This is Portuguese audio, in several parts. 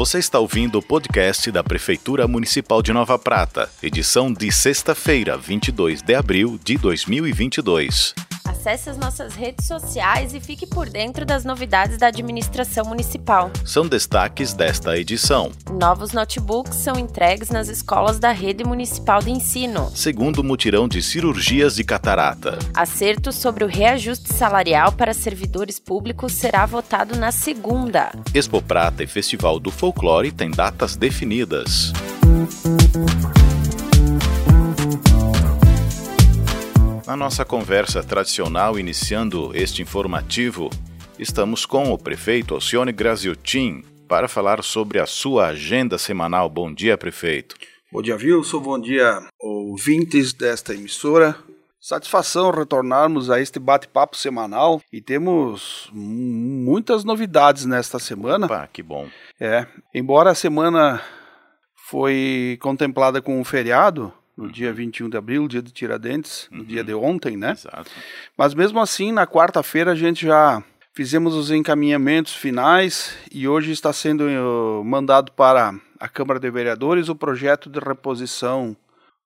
Você está ouvindo o podcast da Prefeitura Municipal de Nova Prata, edição de sexta-feira, 22 de abril de 2022. Acesse as nossas redes sociais e fique por dentro das novidades da administração municipal. São destaques desta edição. Novos notebooks são entregues nas escolas da rede municipal de ensino. Segundo mutirão de cirurgias de catarata. Acerto sobre o reajuste salarial para servidores públicos será votado na segunda. Expo Prata e Festival do Folclore têm datas definidas. Na nossa conversa tradicional, iniciando este informativo, estamos com o prefeito Alcione Graziotin para falar sobre a sua agenda semanal. Bom dia, prefeito. Bom dia, Wilson. Bom dia, ouvintes desta emissora. Satisfação retornarmos a este bate-papo semanal e temos muitas novidades nesta semana. Opa, que bom. É, embora a semana foi contemplada com um feriado, no uhum. dia 21 de abril, dia de Tiradentes, no dia de ontem, né? Exato. Mas mesmo assim, na quarta-feira a gente já fizemos os encaminhamentos finais e hoje está sendo uh, mandado para a Câmara de Vereadores o projeto de reposição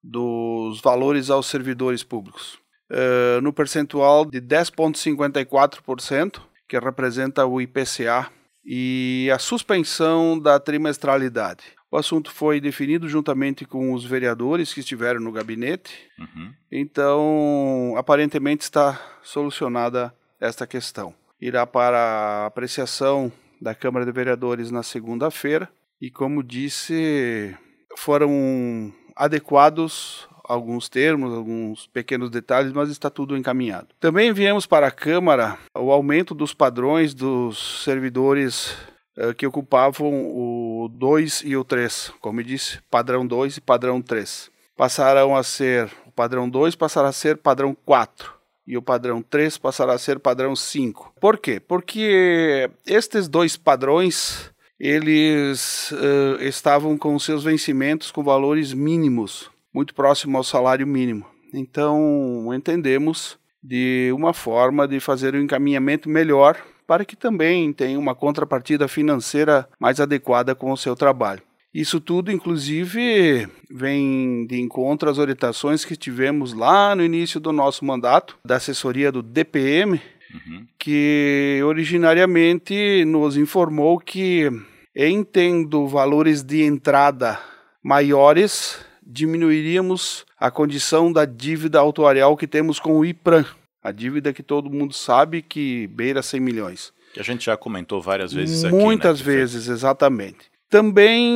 dos valores aos servidores públicos. Uh, no percentual de 10,54%, que representa o IPCA, e a suspensão da trimestralidade. O assunto foi definido juntamente com os vereadores que estiveram no gabinete. Uhum. Então, aparentemente está solucionada esta questão. Irá para apreciação da Câmara de Vereadores na segunda-feira e, como disse, foram adequados alguns termos, alguns pequenos detalhes, mas está tudo encaminhado. Também enviamos para a Câmara o aumento dos padrões dos servidores uh, que ocupavam o 2 e o 3, como eu disse, padrão 2 e padrão 3. Passarão a ser, o padrão 2 passará a ser padrão 4 e o padrão 3 passará a ser padrão 5. Por quê? Porque estes dois padrões eles uh, estavam com seus vencimentos com valores mínimos, muito próximo ao salário mínimo. Então entendemos de uma forma de fazer um encaminhamento melhor para que também tenha uma contrapartida financeira mais adequada com o seu trabalho. Isso tudo, inclusive, vem de encontro às orientações que tivemos lá no início do nosso mandato, da assessoria do DPM, uhum. que originariamente nos informou que, em tendo valores de entrada maiores, diminuiríamos a condição da dívida autuarial que temos com o IPRAM, a dívida que todo mundo sabe que beira 100 milhões. Que a gente já comentou várias vezes aqui. Muitas né, vezes, exatamente. Também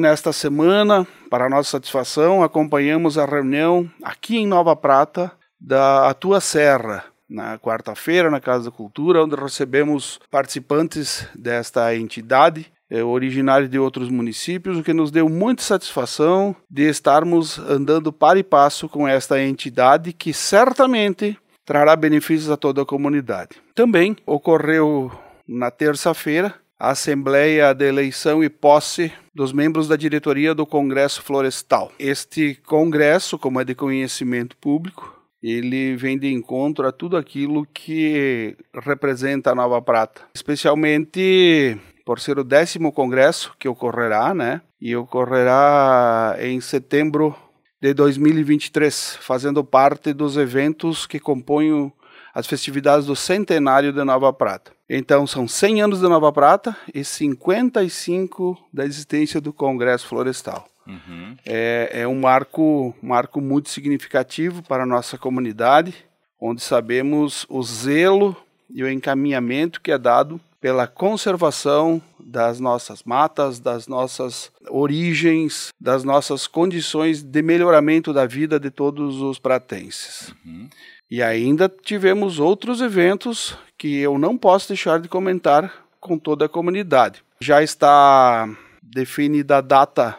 nesta semana, para nossa satisfação, acompanhamos a reunião aqui em Nova Prata da Atua Serra, na quarta-feira, na Casa da Cultura, onde recebemos participantes desta entidade, originários de outros municípios, o que nos deu muita satisfação de estarmos andando para e passo com esta entidade que certamente trará benefícios a toda a comunidade. Também ocorreu na terça-feira a Assembleia de Eleição e Posse dos membros da diretoria do Congresso Florestal. Este congresso, como é de conhecimento público, ele vem de encontro a tudo aquilo que representa a Nova Prata, especialmente por ser o décimo congresso que ocorrerá, né? E ocorrerá em setembro de 2023, fazendo parte dos eventos que compõem as festividades do centenário de Nova Prata. Então, são 100 anos de Nova Prata e 55 da existência do Congresso Florestal. Uhum. É, é, um marco, marco muito significativo para a nossa comunidade, onde sabemos o zelo e o encaminhamento que é dado pela conservação das nossas matas, das nossas origens, das nossas condições de melhoramento da vida de todos os pratenses. Uhum. E ainda tivemos outros eventos que eu não posso deixar de comentar com toda a comunidade. Já está definida a data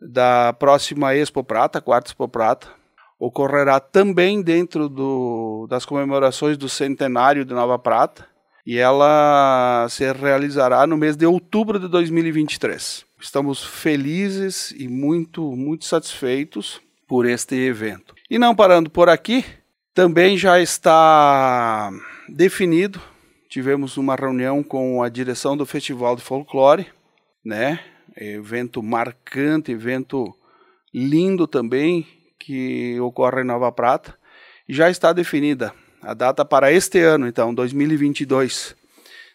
da próxima Expo Prata, quarta Expo Prata. Ocorrerá também dentro do, das comemorações do centenário de Nova Prata e ela se realizará no mês de outubro de 2023. Estamos felizes e muito, muito satisfeitos por este evento. E não parando por aqui, também já está definido. Tivemos uma reunião com a direção do Festival de Folclore né? Evento marcante, evento lindo também que ocorre em Nova Prata. Já está definida a data para este ano, então, 2022.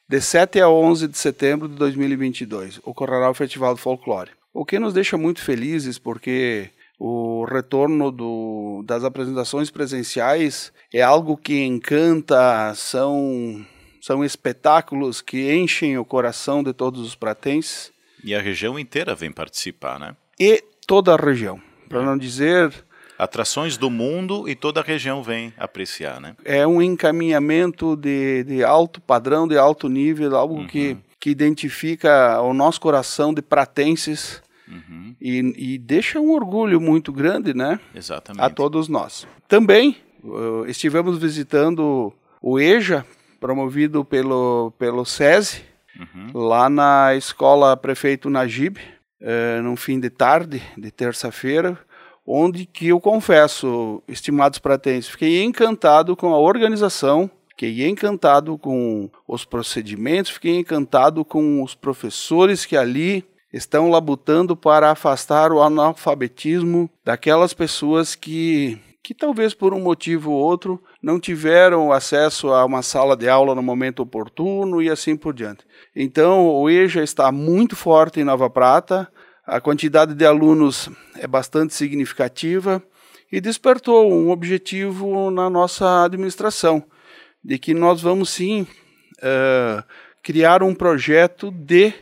De 7 a 11 de setembro de 2022 ocorrerá o Festival do Folclore. O que nos deixa muito felizes porque o retorno do, das apresentações presenciais é algo que encanta, são, são espetáculos que enchem o coração de todos os pratenses. E a região inteira vem participar, né? E toda a região, para não dizer atrações do mundo e toda a região vem apreciar, né? É um encaminhamento de, de alto padrão, de alto nível, algo uhum. que, que identifica o nosso coração de pratenses uhum. e, e, deixa um orgulho muito grande, né? Exatamente. A todos nós. Também uh, estivemos visitando o EJA, promovido pelo, pelo SESI, uhum. lá na escola Prefeito Najib, uh, num fim de tarde, de terça-feira, onde que eu confesso, estimados pratenses, fiquei encantado com a organização, fiquei encantado com os procedimentos, fiquei encantado com os professores que ali estão labutando para afastar o analfabetismo daquelas pessoas que que talvez por um motivo ou outro não tiveram acesso a uma sala de aula no momento oportuno e assim por diante. Então, o EJA está muito forte em Nova Prata, a quantidade de alunos é bastante significativa e despertou um objetivo na nossa administração, de que nós vamos sim uh, criar um projeto de,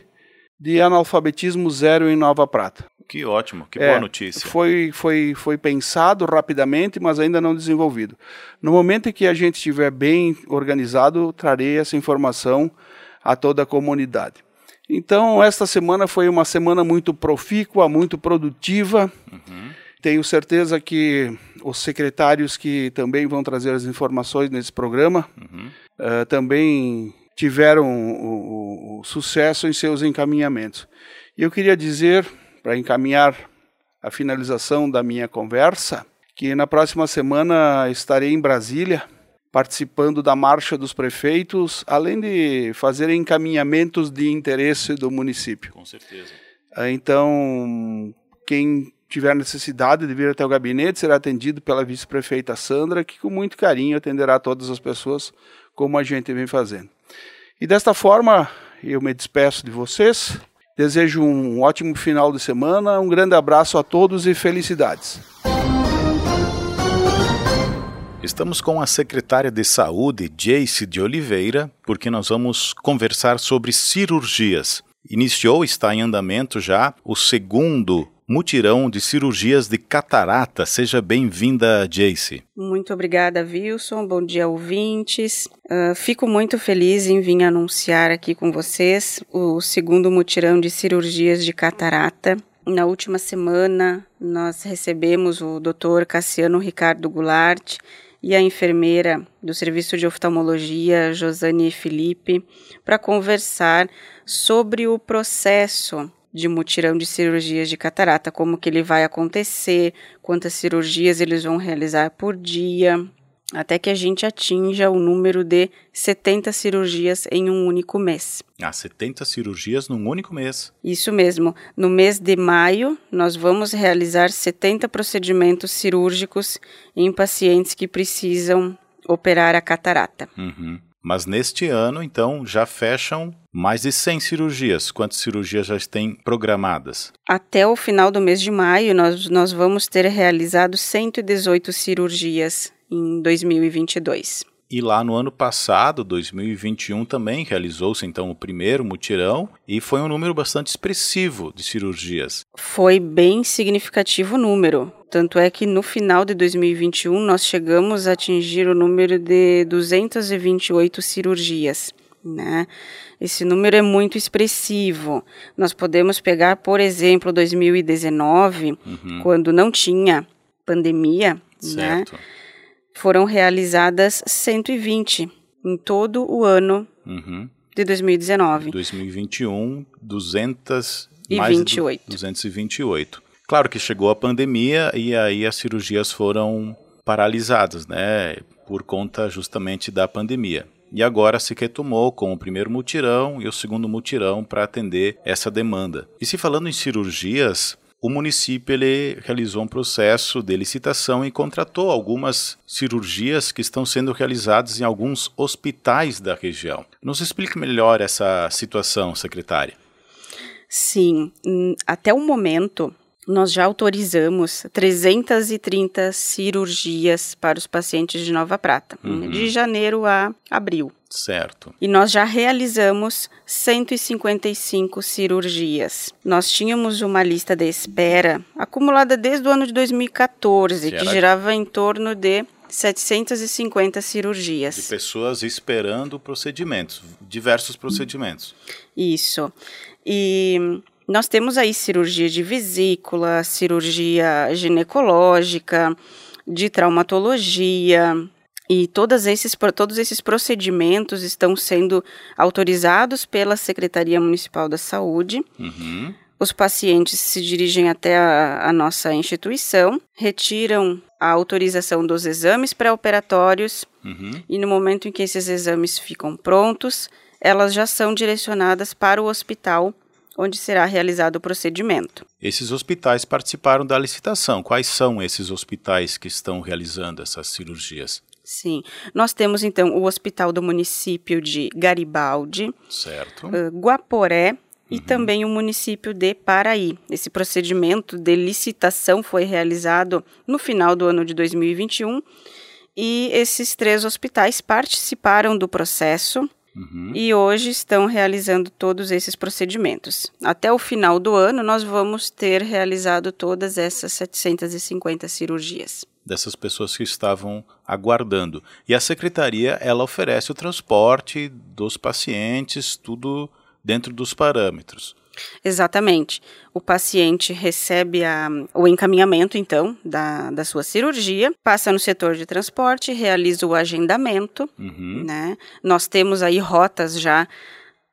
de analfabetismo zero em Nova Prata. Que ótimo, que boa é, notícia. Foi, foi, foi pensado rapidamente, mas ainda não desenvolvido. No momento em que a gente estiver bem organizado, trarei essa informação a toda a comunidade. Então, esta semana foi uma semana muito profícua, muito produtiva. Uhum. Tenho certeza que os secretários que também vão trazer as informações nesse programa uhum. uh, também tiveram o, o, o, sucesso em seus encaminhamentos. E eu queria dizer, para encaminhar a finalização da minha conversa, que na próxima semana estarei em Brasília participando da marcha dos prefeitos, além de fazer encaminhamentos de interesse do município. Com certeza. Ah, então, quem tiver necessidade de vir até o gabinete será atendido pela vice-prefeita Sandra, que com muito carinho atenderá todas as pessoas, como a gente vem fazendo. E desta forma, eu me despeço de vocês. Desejo um ótimo final de semana, um grande abraço a todos e felicidades. Estamos com a secretária de Saúde, Jace de Oliveira, porque nós vamos conversar sobre cirurgias. Iniciou, está em andamento já, o segundo mutirão de cirurgias de catarata. Seja bem-vinda, Jace. Muito obrigada, Wilson. Bom dia, ouvintes. Uh, fico muito feliz em vir anunciar aqui com vocês o segundo mutirão de cirurgias de catarata. Na última semana, nós recebemos o Dr. Cassiano Ricardo Goulart, e a enfermeira do Serviço de Oftalmologia, Josane Felipe, para conversar sobre o processo de mutirão de cirurgias de catarata, como que ele vai acontecer, quantas cirurgias eles vão realizar por dia, até que a gente atinja o número de 70 cirurgias em um único mês. Ah, 70 cirurgias num único mês. Isso mesmo. No mês de maio, nós vamos realizar 70 procedimentos cirúrgicos em pacientes que precisam operar a catarata. Uhum. Mas neste ano, então, já fecham mais de 100 cirurgias. Quantas cirurgias já têm programadas? Até o final do mês de maio, nós, nós vamos ter realizado 118 cirurgias em 2022. E lá no ano passado, 2021, também realizou-se então o primeiro mutirão e foi um número bastante expressivo de cirurgias. Foi bem significativo o número. Tanto é que no final de 2021 nós chegamos a atingir o número de 228 cirurgias. Né? Esse número é muito expressivo. Nós podemos pegar, por exemplo, 2019, uhum. quando não tinha pandemia, né? certo. né? Foram realizadas 120 em todo o ano uhum. de 2019. 2021, 200 e mais 28. 228. Claro que chegou a pandemia e aí as cirurgias foram paralisadas, né, por conta justamente da pandemia. e agora se retomou com o primeiro mutirão e o segundo mutirão para atender essa demanda. E se falando em cirurgias, o município ele realizou um processo de licitação e contratou algumas cirurgias que estão sendo realizadas em alguns hospitais da região. Nos explique melhor essa situação, secretária. Sim, hum, até o momento nós já autorizamos 330 cirurgias para os pacientes de Nova Prata, uhum. de janeiro a abril. Certo. E nós já realizamos 155 cirurgias. Nós tínhamos uma lista de espera acumulada desde o ano de 2014, que, que girava em torno de 750 cirurgias. De pessoas esperando procedimentos, diversos procedimentos. Isso. E nós temos aí cirurgia de vesícula, cirurgia ginecológica, de traumatologia, e todos esses, todos esses procedimentos estão sendo autorizados pela Secretaria Municipal da Saúde. Uhum. Os pacientes se dirigem até a, a nossa instituição, retiram a autorização dos exames pré-operatórios uhum. e no momento em que esses exames ficam prontos, elas já são direcionadas para o hospital onde será realizado o procedimento. Esses hospitais participaram da licitação. Quais são esses hospitais que estão realizando essas cirurgias? Sim. Nós temos então o Hospital do Município de Garibaldi, certo. Uh, Guaporé uhum. e também o município de Paraí. Esse procedimento de licitação foi realizado no final do ano de 2021 e esses três hospitais participaram do processo Uhum. E hoje estão realizando todos esses procedimentos. Até o final do ano, nós vamos ter realizado todas essas 750 cirurgias dessas pessoas que estavam aguardando. E a secretaria, ela oferece o transporte dos pacientes, tudo dentro dos parâmetros. Exatamente. O paciente recebe a, o encaminhamento, então, da, da sua cirurgia, passa no setor de transporte, realiza o agendamento. Uhum. Né? Nós temos aí rotas já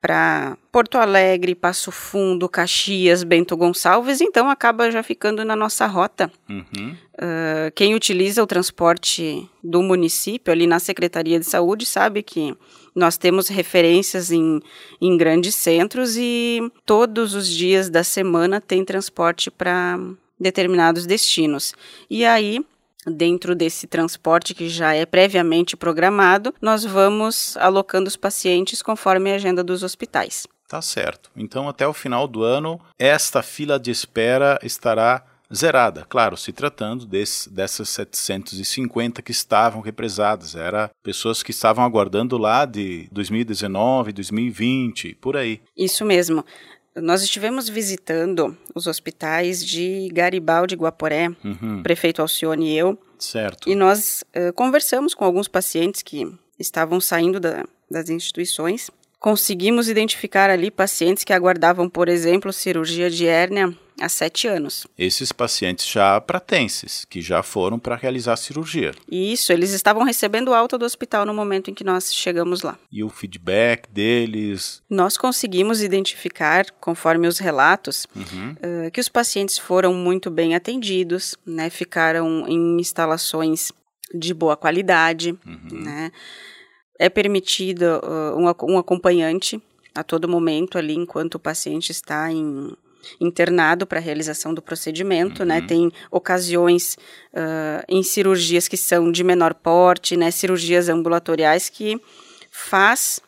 para Porto Alegre, Passo Fundo, Caxias, Bento Gonçalves, então acaba já ficando na nossa rota. Uhum. Uh, quem utiliza o transporte do município ali na Secretaria de Saúde sabe que nós temos referências em, em grandes centros e todos os dias da semana tem transporte para determinados destinos. E aí dentro desse transporte que já é previamente programado, nós vamos alocando os pacientes conforme a agenda dos hospitais. Tá certo. Então, até o final do ano, esta fila de espera estará zerada. Claro, se tratando desse, dessas 750 que estavam represadas. Era pessoas que estavam aguardando lá de 2019, 2020, por aí. Isso mesmo. Nós estivemos visitando os hospitais de Garibaldi e Guaporé, uhum. prefeito Alcione e eu. Certo. E nós uh, conversamos com alguns pacientes que estavam saindo da, das instituições. Conseguimos identificar ali pacientes que aguardavam, por exemplo, cirurgia de hérnia há sete anos. Esses pacientes já pratenses, que já foram para realizar a cirurgia. Isso, eles estavam recebendo alta do hospital no momento em que nós chegamos lá. E o feedback deles? Nós conseguimos identificar, conforme os relatos, uhum. uh, que os pacientes foram muito bem atendidos, né, ficaram em instalações de boa qualidade, uhum. né. É permitido uh, um, um acompanhante a todo momento ali enquanto o paciente está em internado para a realização do procedimento, né? uhum. né? Tem ocasiões uh, em cirurgias que são de menor porte, né? Cirurgias ambulatoriais que faz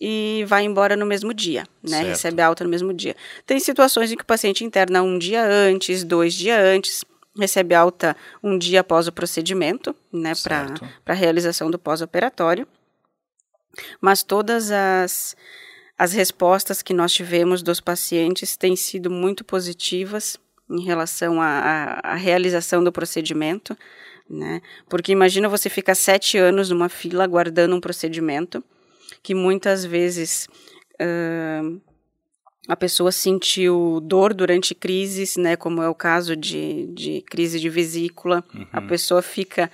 e vai embora no mesmo dia, né? Certo. Recebe alta no mesmo dia. Tem situações em que o paciente interna um dia antes, dois dias antes, recebe alta um dia após o procedimento, né? Para a realização do pós-operatório. Mas todas as as respostas que nós tivemos dos pacientes têm sido muito positivas em relação à, realização do procedimento, né? Porque imagina você ficar sete anos numa fila aguardando um procedimento que muitas vezes uh, a pessoa sentiu dor durante crises, né? Como é o caso de, de crise de vesícula, uhum. a pessoa fica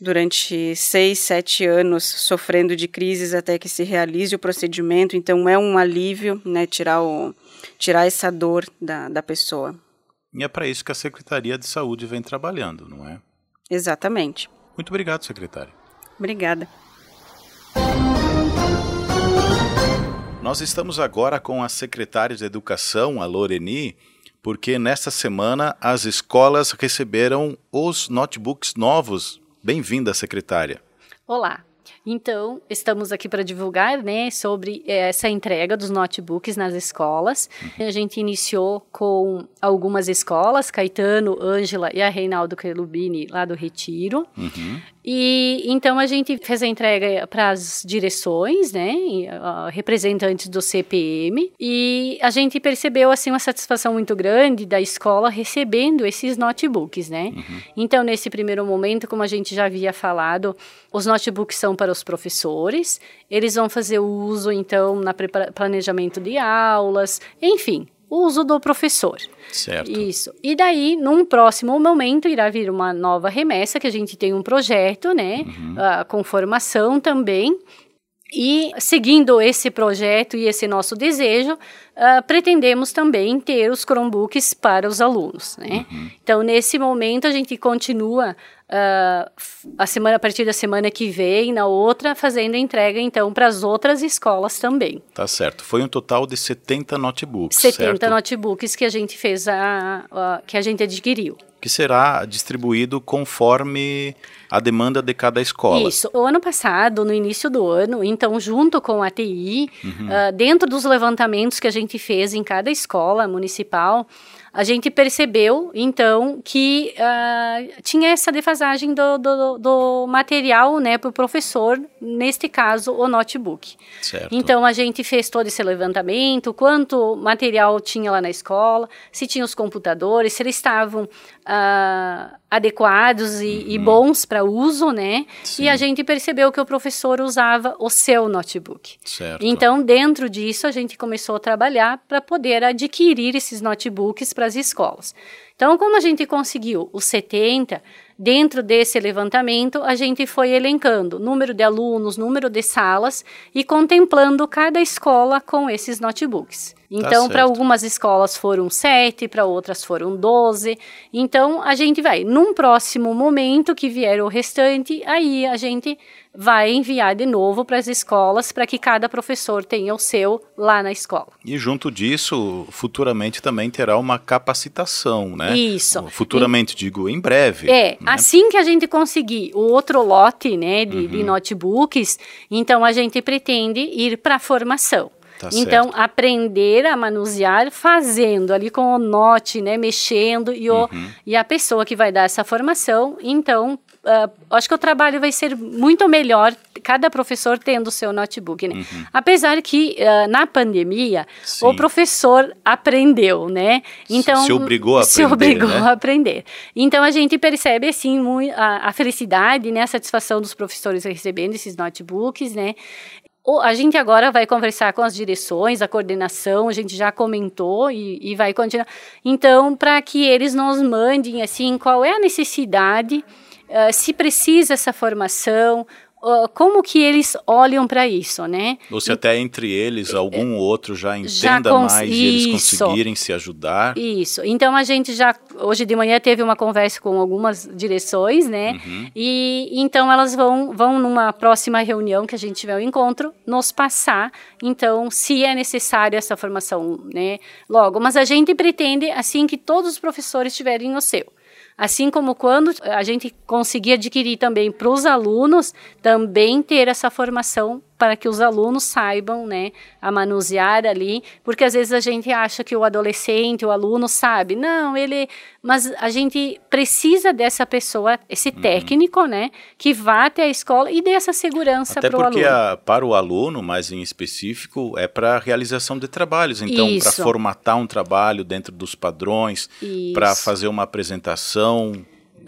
durante seis, sete anos sofrendo de crises até que se realize o procedimento. Então é um alívio, né, tirar o tirar essa dor da, da pessoa. E é para isso que a Secretaria de Saúde vem trabalhando, não é? Exatamente. Muito obrigado, secretário. Obrigada. Nós estamos agora com a secretária de Educação, a Loreni, porque nesta semana as escolas receberam os notebooks novos. Bem-vinda, secretária. Olá. Então, estamos aqui para divulgar né, sobre essa entrega dos notebooks nas escolas. Uhum. A gente iniciou com algumas escolas, Caetano, Ângela e a Reinaldo Quelubini, lá do Retiro. Uhum. E então a gente fez a entrega para as direções, né, representantes do CPM, e a gente percebeu assim uma satisfação muito grande da escola recebendo esses notebooks, né? Uhum. Então nesse primeiro momento, como a gente já havia falado, os notebooks são para os professores, eles vão fazer uso então na planejamento de aulas, enfim, uso do professor. Certo. Isso. E daí, num próximo momento, irá vir uma nova remessa, que a gente tem um projeto, né, uhum. uh, com formação também. E seguindo esse projeto e esse nosso desejo, uh, pretendemos também ter os Chromebooks para os alunos. Né? Uhum. Então, nesse momento, a gente continua uh, a semana a partir da semana que vem, na outra, fazendo entrega então para as outras escolas também. Tá certo. Foi um total de 70 notebooks. 70 certo? notebooks que a gente fez a, a que a gente adquiriu. Que será distribuído conforme a demanda de cada escola. Isso. O ano passado, no início do ano, então, junto com a TI, uhum. uh, dentro dos levantamentos que a gente fez em cada escola municipal, a gente percebeu, então, que uh, tinha essa defasagem do, do, do material né, para o professor, neste caso, o notebook. Certo. Então, a gente fez todo esse levantamento, quanto material tinha lá na escola, se tinha os computadores, se eles estavam uh, adequados e, uhum. e bons para uso, né? Sim. E a gente percebeu que o professor usava o seu notebook. Certo. Então, dentro disso, a gente começou a trabalhar para poder adquirir esses notebooks para as escolas. Então, como a gente conseguiu os 70, dentro desse levantamento, a gente foi elencando número de alunos, número de salas e contemplando cada escola com esses notebooks. Tá então, tá para algumas escolas foram sete, para outras foram doze. Então, a gente vai, num próximo momento que vier o restante, aí a gente vai enviar de novo para as escolas para que cada professor tenha o seu lá na escola. E junto disso, futuramente também terá uma capacitação, né? Isso. Futuramente, e, digo, em breve. É, né? assim que a gente conseguir o outro lote, né, de, uhum. de notebooks, então a gente pretende ir para a formação. Tá então, certo. aprender a manusear fazendo ali com o note, né, mexendo e, o, uhum. e a pessoa que vai dar essa formação, então, uh, acho que o trabalho vai ser muito melhor, cada professor tendo o seu notebook, né? Uhum. Apesar que uh, na pandemia Sim. o professor aprendeu, né? Então se obrigou a aprender, se obrigou né? a aprender. Então a gente percebe assim a, a felicidade, né, a satisfação dos professores recebendo esses notebooks, né? A gente agora vai conversar com as direções, a coordenação, a gente já comentou e, e vai continuar. Então, para que eles nos mandem assim qual é a necessidade, uh, se precisa essa formação, como que eles olham para isso, né? Ou se até entre eles algum outro já entenda já mais e eles conseguirem se ajudar. Isso. Então a gente já hoje de manhã teve uma conversa com algumas direções, né? Uhum. E então elas vão vão numa próxima reunião que a gente tiver o um encontro nos passar, então se é necessário essa formação, né? Logo, mas a gente pretende assim que todos os professores tiverem o seu. Assim como quando a gente conseguir adquirir também para os alunos, também ter essa formação para que os alunos saibam, né, a manusear ali, porque às vezes a gente acha que o adolescente, o aluno sabe, não, ele, mas a gente precisa dessa pessoa, esse uhum. técnico, né, que vá até a escola e dê essa segurança para o aluno. Até porque para o aluno, mais em específico, é para a realização de trabalhos, então para formatar um trabalho dentro dos padrões, para fazer uma apresentação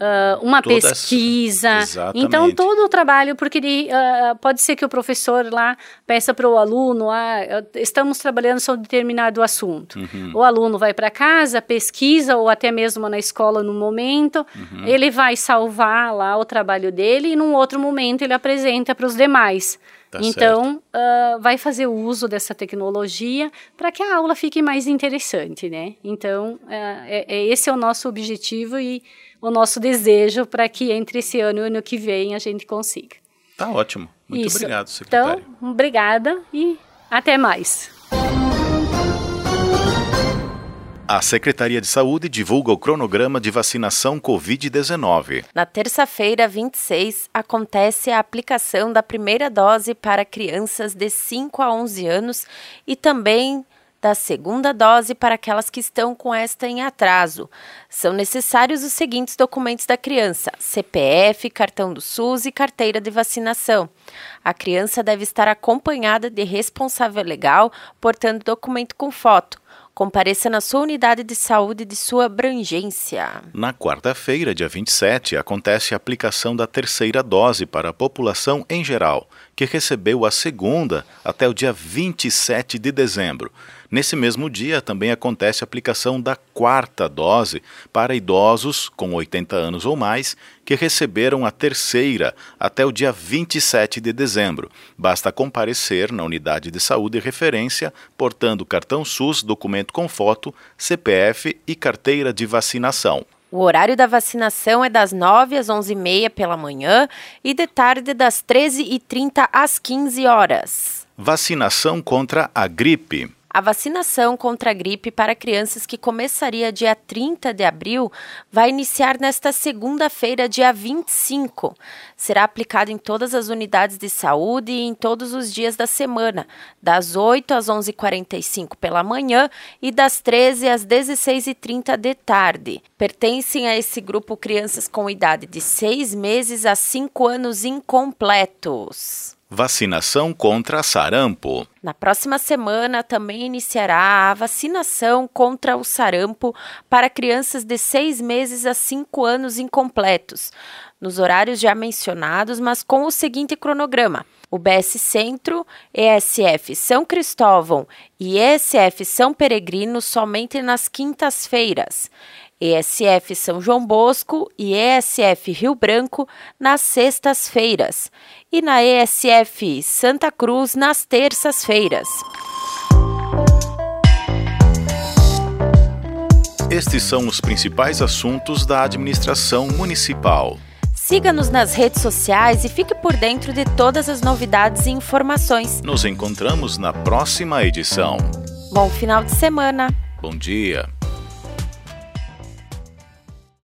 Uh, uma Todas, pesquisa. Exatamente. Então, todo o trabalho, porque ele, uh, pode ser que o professor lá peça para o aluno, ah, estamos trabalhando sobre determinado assunto. Uhum. O aluno vai para casa, pesquisa, ou até mesmo na escola no momento, uhum. ele vai salvar lá o trabalho dele e num outro momento ele apresenta para os demais. Tá então, uh, vai fazer uso dessa tecnologia para que a aula fique mais interessante, né? Então, é, é, esse é o nosso objetivo e o nosso desejo para que entre esse ano e o ano que vem a gente consiga. Tá ótimo. Muito Isso. obrigado, secretário. Então, obrigada e até mais. A Secretaria de Saúde divulga o cronograma de vacinação Covid-19. Na terça-feira, 26, acontece a aplicação da primeira dose para crianças de 5 a 11 anos e também da segunda dose para aquelas que estão com esta em atraso. São necessários os seguintes documentos da criança: CPF, cartão do SUS e carteira de vacinação. A criança deve estar acompanhada de responsável legal, portando documento com foto. Compareça na sua unidade de saúde de sua abrangência. Na quarta-feira, dia 27, acontece a aplicação da terceira dose para a população em geral, que recebeu a segunda até o dia 27 de dezembro. Nesse mesmo dia, também acontece a aplicação da quarta dose para idosos com 80 anos ou mais que receberam a terceira até o dia 27 de dezembro. Basta comparecer na unidade de saúde referência, portando cartão SUS, documento com foto, CPF e carteira de vacinação. O horário da vacinação é das 9 às 11h30 pela manhã e de tarde das 13h30 às 15 horas. Vacinação contra a gripe. A vacinação contra a gripe para crianças que começaria dia 30 de abril vai iniciar nesta segunda-feira, dia 25. Será aplicada em todas as unidades de saúde e em todos os dias da semana, das 8 às 11h45 pela manhã e das 13 às 16h30 de tarde. Pertencem a esse grupo crianças com idade de 6 meses a 5 anos incompletos. Vacinação contra sarampo. Na próxima semana também iniciará a vacinação contra o sarampo para crianças de 6 meses a 5 anos incompletos, nos horários já mencionados, mas com o seguinte cronograma: o BS Centro, ESF São Cristóvão e ESF São Peregrino somente nas quintas-feiras. ESF São João Bosco e ESF Rio Branco nas sextas-feiras e na ESF Santa Cruz nas terças-feiras. Estes são os principais assuntos da administração municipal. Siga-nos nas redes sociais e fique por dentro de todas as novidades e informações. Nos encontramos na próxima edição. Bom final de semana. Bom dia.